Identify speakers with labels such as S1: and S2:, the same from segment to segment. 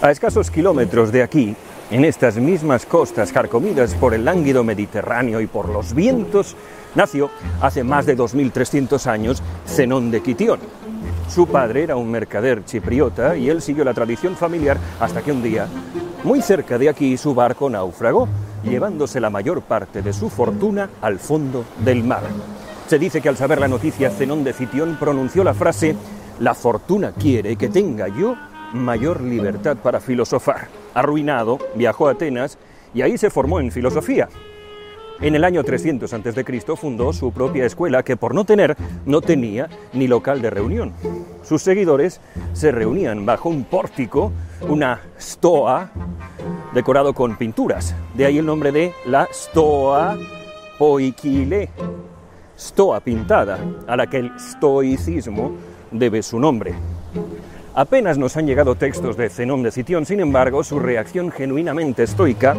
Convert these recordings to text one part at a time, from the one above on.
S1: A escasos kilómetros de aquí, en estas mismas costas carcomidas por el lánguido Mediterráneo y por los vientos, nació hace más de 2300 años Zenón de Quitión. Su padre era un mercader chipriota y él siguió la tradición familiar hasta que un día, muy cerca de aquí, su barco naufragó, llevándose la mayor parte de su fortuna al fondo del mar. Se dice que al saber la noticia, Zenón de Citión pronunció la frase, la fortuna quiere que tenga yo mayor libertad para filosofar. Arruinado, viajó a Atenas y ahí se formó en filosofía. En el año 300 a.C. fundó su propia escuela que por no tener no tenía ni local de reunión. Sus seguidores se reunían bajo un pórtico, una stoa, decorado con pinturas. De ahí el nombre de la stoa poikile, stoa pintada, a la que el stoicismo debe su nombre. Apenas nos han llegado textos de Zenón de Citión, sin embargo, su reacción genuinamente estoica,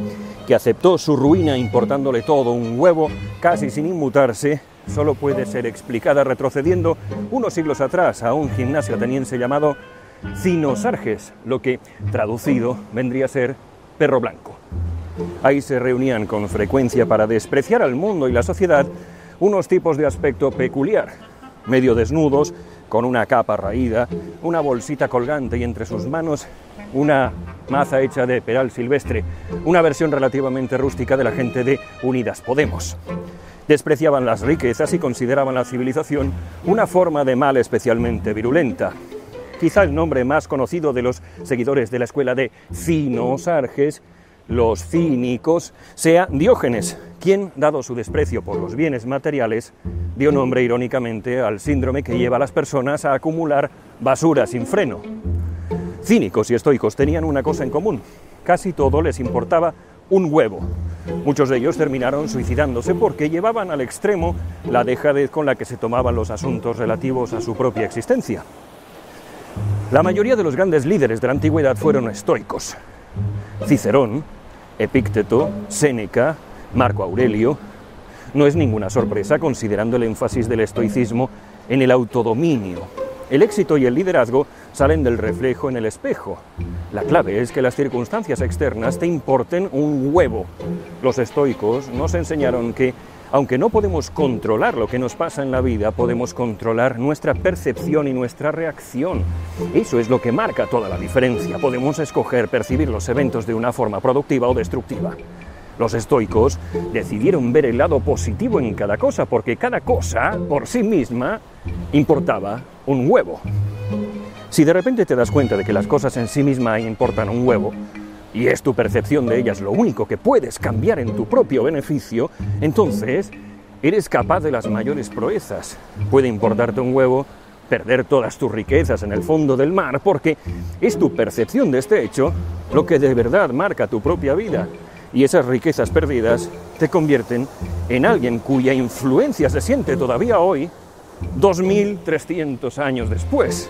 S1: que aceptó su ruina importándole todo un huevo, casi sin inmutarse, solo puede ser explicada retrocediendo unos siglos atrás a un gimnasio ateniense llamado Cinosarges, lo que, traducido, vendría a ser perro blanco. Ahí se reunían con frecuencia para despreciar al mundo y la sociedad unos tipos de aspecto peculiar, medio desnudos, con una capa raída, una bolsita colgante y entre sus manos una maza hecha de peral silvestre, una versión relativamente rústica de la gente de Unidas Podemos. Despreciaban las riquezas y consideraban la civilización una forma de mal especialmente virulenta. Quizá el nombre más conocido de los seguidores de la escuela de Cinos Arges los cínicos, sea Diógenes, quien, dado su desprecio por los bienes materiales, dio nombre irónicamente al síndrome que lleva a las personas a acumular basura sin freno. Cínicos y estoicos tenían una cosa en común, casi todo les importaba un huevo. Muchos de ellos terminaron suicidándose porque llevaban al extremo la dejadez con la que se tomaban los asuntos relativos a su propia existencia. La mayoría de los grandes líderes de la antigüedad fueron estoicos. Cicerón, Epícteto, Séneca, Marco Aurelio. No es ninguna sorpresa considerando el énfasis del estoicismo en el autodominio. El éxito y el liderazgo salen del reflejo en el espejo. La clave es que las circunstancias externas te importen un huevo. Los estoicos nos enseñaron que aunque no podemos controlar lo que nos pasa en la vida, podemos controlar nuestra percepción y nuestra reacción. Eso es lo que marca toda la diferencia. Podemos escoger percibir los eventos de una forma productiva o destructiva. Los estoicos decidieron ver el lado positivo en cada cosa porque cada cosa por sí misma importaba un huevo. Si de repente te das cuenta de que las cosas en sí mismas importan un huevo, y es tu percepción de ellas lo único que puedes cambiar en tu propio beneficio, entonces eres capaz de las mayores proezas. Puede importarte un huevo perder todas tus riquezas en el fondo del mar, porque es tu percepción de este hecho lo que de verdad marca tu propia vida. Y esas riquezas perdidas te convierten en alguien cuya influencia se siente todavía hoy, 2300 años después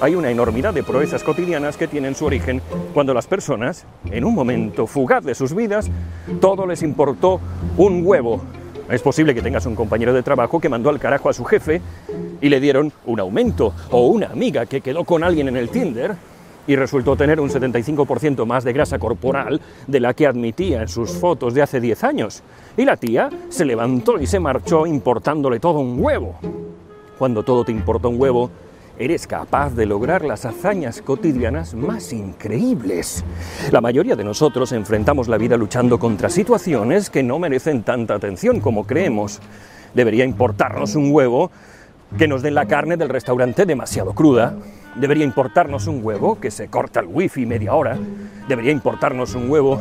S1: hay una enormidad de proezas cotidianas que tienen su origen cuando las personas, en un momento fugaz de sus vidas, todo les importó un huevo. Es posible que tengas un compañero de trabajo que mandó al carajo a su jefe y le dieron un aumento, o una amiga que quedó con alguien en el Tinder y resultó tener un 75% más de grasa corporal de la que admitía en sus fotos de hace 10 años. Y la tía se levantó y se marchó importándole todo un huevo. Cuando todo te importa un huevo, eres capaz de lograr las hazañas cotidianas más increíbles. La mayoría de nosotros enfrentamos la vida luchando contra situaciones que no merecen tanta atención como creemos. Debería importarnos un huevo que nos den la carne del restaurante demasiado cruda. Debería importarnos un huevo que se corta el wifi media hora. Debería importarnos un huevo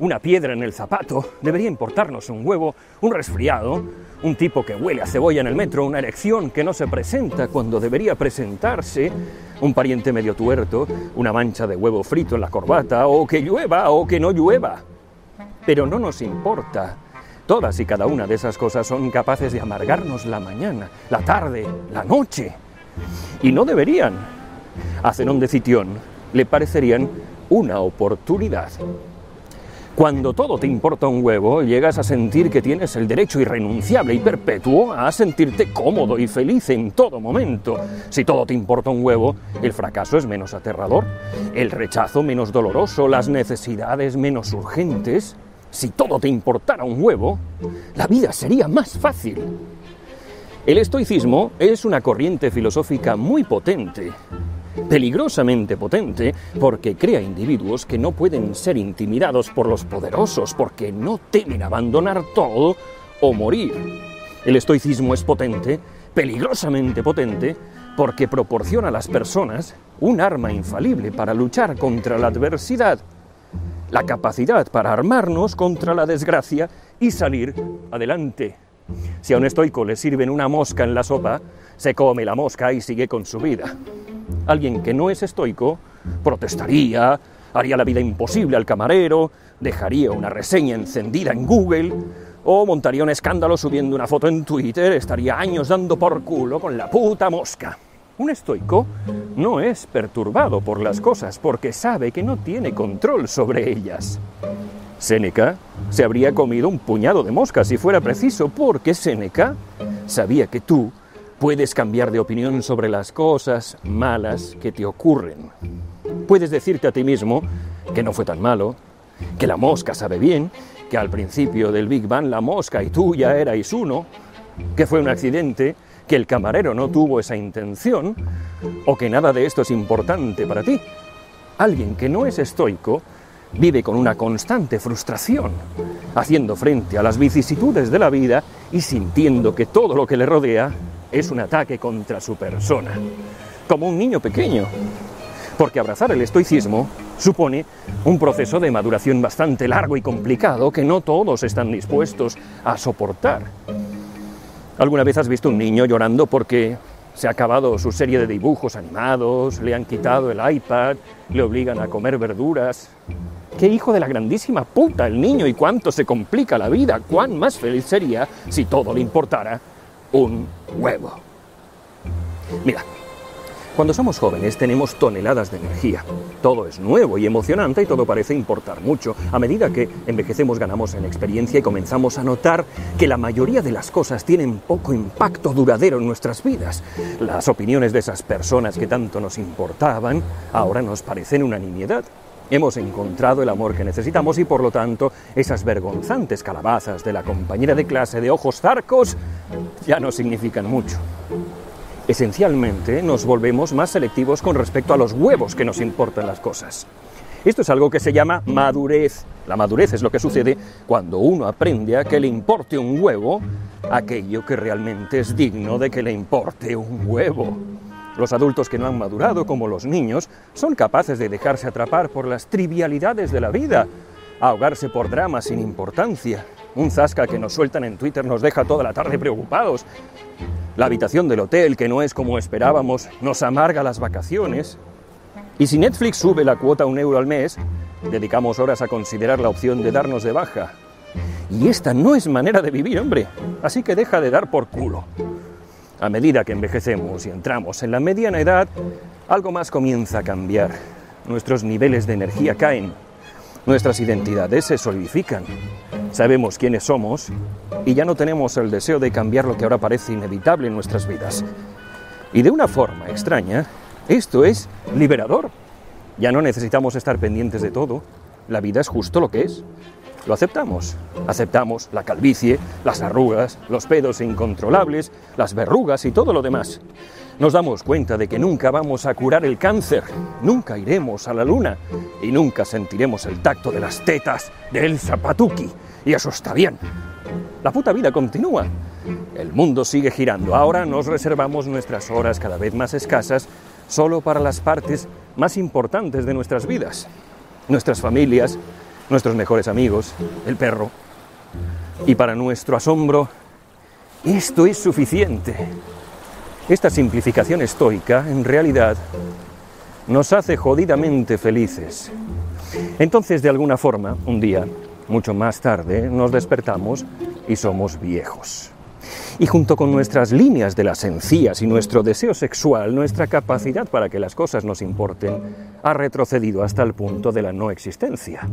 S1: una piedra en el zapato. Debería importarnos un huevo, un resfriado, un tipo que huele a cebolla en el metro, una erección que no se presenta cuando debería presentarse, un pariente medio tuerto, una mancha de huevo frito en la corbata, o que llueva o que no llueva. Pero no nos importa. Todas y cada una de esas cosas son capaces de amargarnos la mañana, la tarde, la noche. Y no deberían. A Zenón de Citión le parecerían una oportunidad. Cuando todo te importa un huevo, llegas a sentir que tienes el derecho irrenunciable y perpetuo a sentirte cómodo y feliz en todo momento. Si todo te importa un huevo, el fracaso es menos aterrador, el rechazo menos doloroso, las necesidades menos urgentes. Si todo te importara un huevo, la vida sería más fácil. El estoicismo es una corriente filosófica muy potente, peligrosamente potente, porque crea individuos que no pueden ser intimidados por los poderosos, porque no temen abandonar todo o morir. El estoicismo es potente, peligrosamente potente, porque proporciona a las personas un arma infalible para luchar contra la adversidad, la capacidad para armarnos contra la desgracia y salir adelante. Si a un estoico le sirven una mosca en la sopa, se come la mosca y sigue con su vida. Alguien que no es estoico protestaría, haría la vida imposible al camarero, dejaría una reseña encendida en Google o montaría un escándalo subiendo una foto en Twitter, estaría años dando por culo con la puta mosca. Un estoico no es perturbado por las cosas porque sabe que no tiene control sobre ellas. Séneca se habría comido un puñado de moscas si fuera preciso, porque Séneca sabía que tú puedes cambiar de opinión sobre las cosas malas que te ocurren. Puedes decirte a ti mismo que no fue tan malo, que la mosca sabe bien, que al principio del Big Bang la mosca y tú ya erais uno, que fue un accidente, que el camarero no tuvo esa intención, o que nada de esto es importante para ti. Alguien que no es estoico vive con una constante frustración, haciendo frente a las vicisitudes de la vida y sintiendo que todo lo que le rodea es un ataque contra su persona, como un niño pequeño. Porque abrazar el estoicismo supone un proceso de maduración bastante largo y complicado que no todos están dispuestos a soportar. ¿Alguna vez has visto un niño llorando porque se ha acabado su serie de dibujos animados, le han quitado el iPad, le obligan a comer verduras? ¡Qué hijo de la grandísima puta el niño y cuánto se complica la vida! ¿Cuán más feliz sería si todo le importara un huevo? Mira, cuando somos jóvenes tenemos toneladas de energía. Todo es nuevo y emocionante y todo parece importar mucho. A medida que envejecemos ganamos en experiencia y comenzamos a notar que la mayoría de las cosas tienen poco impacto duradero en nuestras vidas. Las opiniones de esas personas que tanto nos importaban ahora nos parecen una nimiedad. Hemos encontrado el amor que necesitamos y por lo tanto esas vergonzantes calabazas de la compañera de clase de ojos zarcos ya no significan mucho esencialmente nos volvemos más selectivos con respecto a los huevos que nos importan las cosas. Esto es algo que se llama madurez. La madurez es lo que sucede cuando uno aprende a que le importe un huevo aquello que realmente es digno de que le importe un huevo. Los adultos que no han madurado, como los niños, son capaces de dejarse atrapar por las trivialidades de la vida, ahogarse por dramas sin importancia. Un zasca que nos sueltan en Twitter nos deja toda la tarde preocupados. La habitación del hotel, que no es como esperábamos, nos amarga las vacaciones. Y si Netflix sube la cuota un euro al mes, dedicamos horas a considerar la opción de darnos de baja. Y esta no es manera de vivir, hombre. Así que deja de dar por culo. A medida que envejecemos y entramos en la mediana edad, algo más comienza a cambiar. Nuestros niveles de energía caen. Nuestras identidades se solidifican. Sabemos quiénes somos y ya no tenemos el deseo de cambiar lo que ahora parece inevitable en nuestras vidas. Y de una forma extraña, esto es liberador. Ya no necesitamos estar pendientes de todo. La vida es justo lo que es. Lo aceptamos. Aceptamos la calvicie, las arrugas, los pedos incontrolables, las verrugas y todo lo demás. Nos damos cuenta de que nunca vamos a curar el cáncer, nunca iremos a la luna y nunca sentiremos el tacto de las tetas del zapatuki. Y eso está bien. La puta vida continúa. El mundo sigue girando. Ahora nos reservamos nuestras horas cada vez más escasas solo para las partes más importantes de nuestras vidas. Nuestras familias, nuestros mejores amigos, el perro. Y para nuestro asombro, esto es suficiente. Esta simplificación estoica, en realidad, nos hace jodidamente felices. Entonces, de alguna forma, un día, mucho más tarde nos despertamos y somos viejos. Y junto con nuestras líneas de las encías y nuestro deseo sexual, nuestra capacidad para que las cosas nos importen ha retrocedido hasta el punto de la no existencia.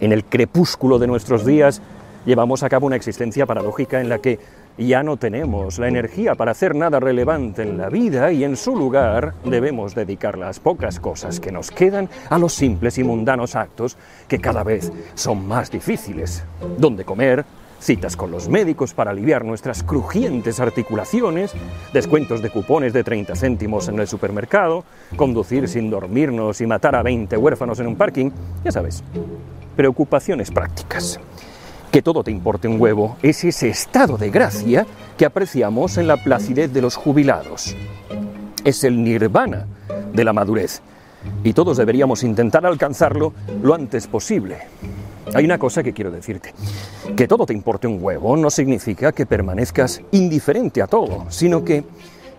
S1: En el crepúsculo de nuestros días llevamos a cabo una existencia paradójica en la que ya no tenemos la energía para hacer nada relevante en la vida y en su lugar debemos dedicar las pocas cosas que nos quedan a los simples y mundanos actos que cada vez son más difíciles. Donde comer, citas con los médicos para aliviar nuestras crujientes articulaciones, descuentos de cupones de 30 céntimos en el supermercado, conducir sin dormirnos y matar a 20 huérfanos en un parking, ya sabes, preocupaciones prácticas. Que todo te importe un huevo es ese estado de gracia que apreciamos en la placidez de los jubilados. Es el nirvana de la madurez y todos deberíamos intentar alcanzarlo lo antes posible. Hay una cosa que quiero decirte. Que todo te importe un huevo no significa que permanezcas indiferente a todo, sino que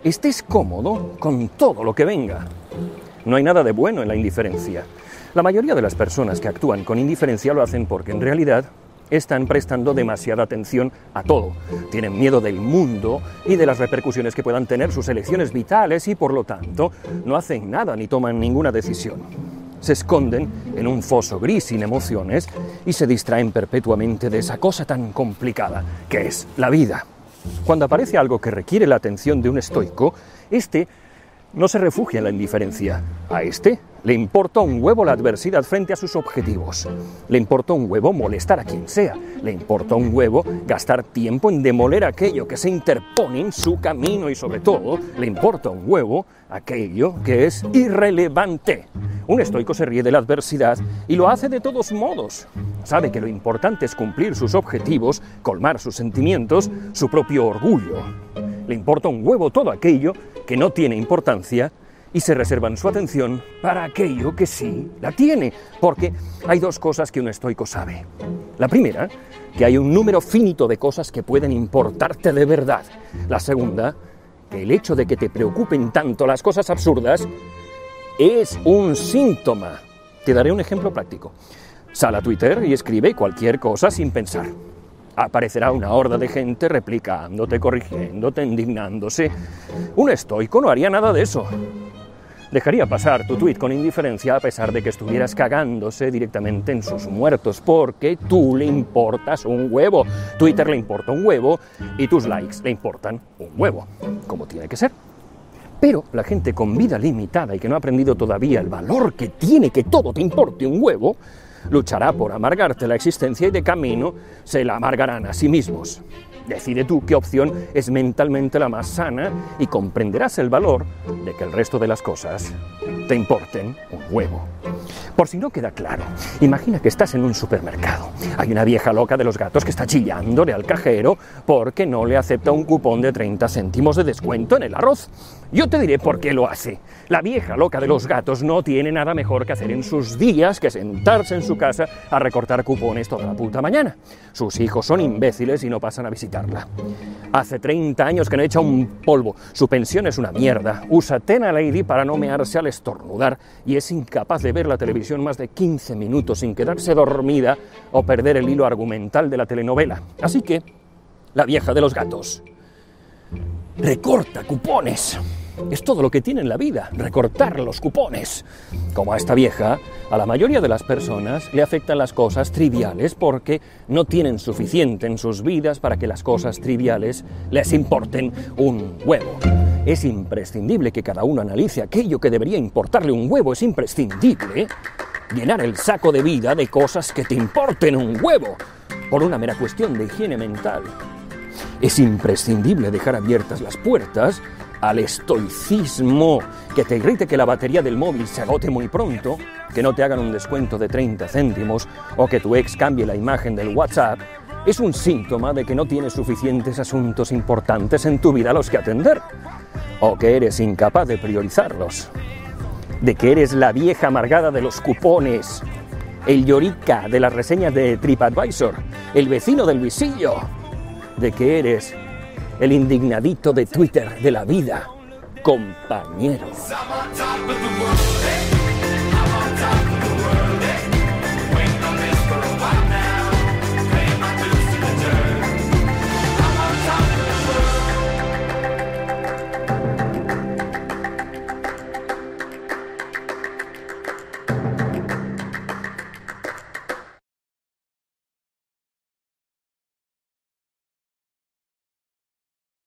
S1: estés cómodo con todo lo que venga. No hay nada de bueno en la indiferencia. La mayoría de las personas que actúan con indiferencia lo hacen porque en realidad están prestando demasiada atención a todo. Tienen miedo del mundo y de las repercusiones que puedan tener sus elecciones vitales y por lo tanto no hacen nada ni toman ninguna decisión. Se esconden en un foso gris sin emociones y se distraen perpetuamente de esa cosa tan complicada que es la vida. Cuando aparece algo que requiere la atención de un estoico, este no se refugia en la indiferencia. A este le importa un huevo la adversidad frente a sus objetivos. Le importa un huevo molestar a quien sea. Le importa un huevo gastar tiempo en demoler aquello que se interpone en su camino y sobre todo le importa un huevo aquello que es irrelevante. Un estoico se ríe de la adversidad y lo hace de todos modos. Sabe que lo importante es cumplir sus objetivos, colmar sus sentimientos, su propio orgullo. Le importa un huevo todo aquello que no tiene importancia y se reservan su atención para aquello que sí la tiene, porque hay dos cosas que un estoico sabe. La primera, que hay un número finito de cosas que pueden importarte de verdad. La segunda, que el hecho de que te preocupen tanto las cosas absurdas es un síntoma. Te daré un ejemplo práctico. Sal a Twitter y escribe cualquier cosa sin pensar. Aparecerá una horda de gente replicándote, corrigiéndote, indignándose. Un estoico no haría nada de eso dejaría pasar tu tweet con indiferencia a pesar de que estuvieras cagándose directamente en sus muertos, porque tú le importas un huevo. Twitter le importa un huevo y tus likes le importan un huevo, como tiene que ser. Pero la gente con vida limitada y que no ha aprendido todavía el valor que tiene que todo te importe un huevo, luchará por amargarte la existencia y de camino se la amargarán a sí mismos. Decide tú qué opción es mentalmente la más sana y comprenderás el valor de que el resto de las cosas te importen un huevo. Por si no queda claro, imagina que estás en un supermercado. Hay una vieja loca de los gatos que está chillándole al cajero porque no le acepta un cupón de 30 céntimos de descuento en el arroz. Yo te diré por qué lo hace. La vieja loca de los gatos no tiene nada mejor que hacer en sus días que sentarse en su casa a recortar cupones toda la puta mañana. Sus hijos son imbéciles y no pasan a visitarla. Hace 30 años que no echa un polvo. Su pensión es una mierda. Usa Tena Lady para no mearse al estornudar y es incapaz de ver la televisión más de 15 minutos sin quedarse dormida o perder el hilo argumental de la telenovela. Así que, la vieja de los gatos recorta cupones. Es todo lo que tiene en la vida, recortar los cupones. Como a esta vieja, a la mayoría de las personas le afectan las cosas triviales porque no tienen suficiente en sus vidas para que las cosas triviales les importen un huevo. Es imprescindible que cada uno analice aquello que debería importarle un huevo. Es imprescindible llenar el saco de vida de cosas que te importen un huevo por una mera cuestión de higiene mental. Es imprescindible dejar abiertas las puertas al estoicismo, que te irrite que la batería del móvil se agote muy pronto, que no te hagan un descuento de 30 céntimos o que tu ex cambie la imagen del WhatsApp, es un síntoma de que no tienes suficientes asuntos importantes en tu vida a los que atender, o que eres incapaz de priorizarlos, de que eres la vieja amargada de los cupones, el llorica de las reseñas de TripAdvisor, el vecino del visillo, de que eres el indignadito de Twitter de la vida, compañero.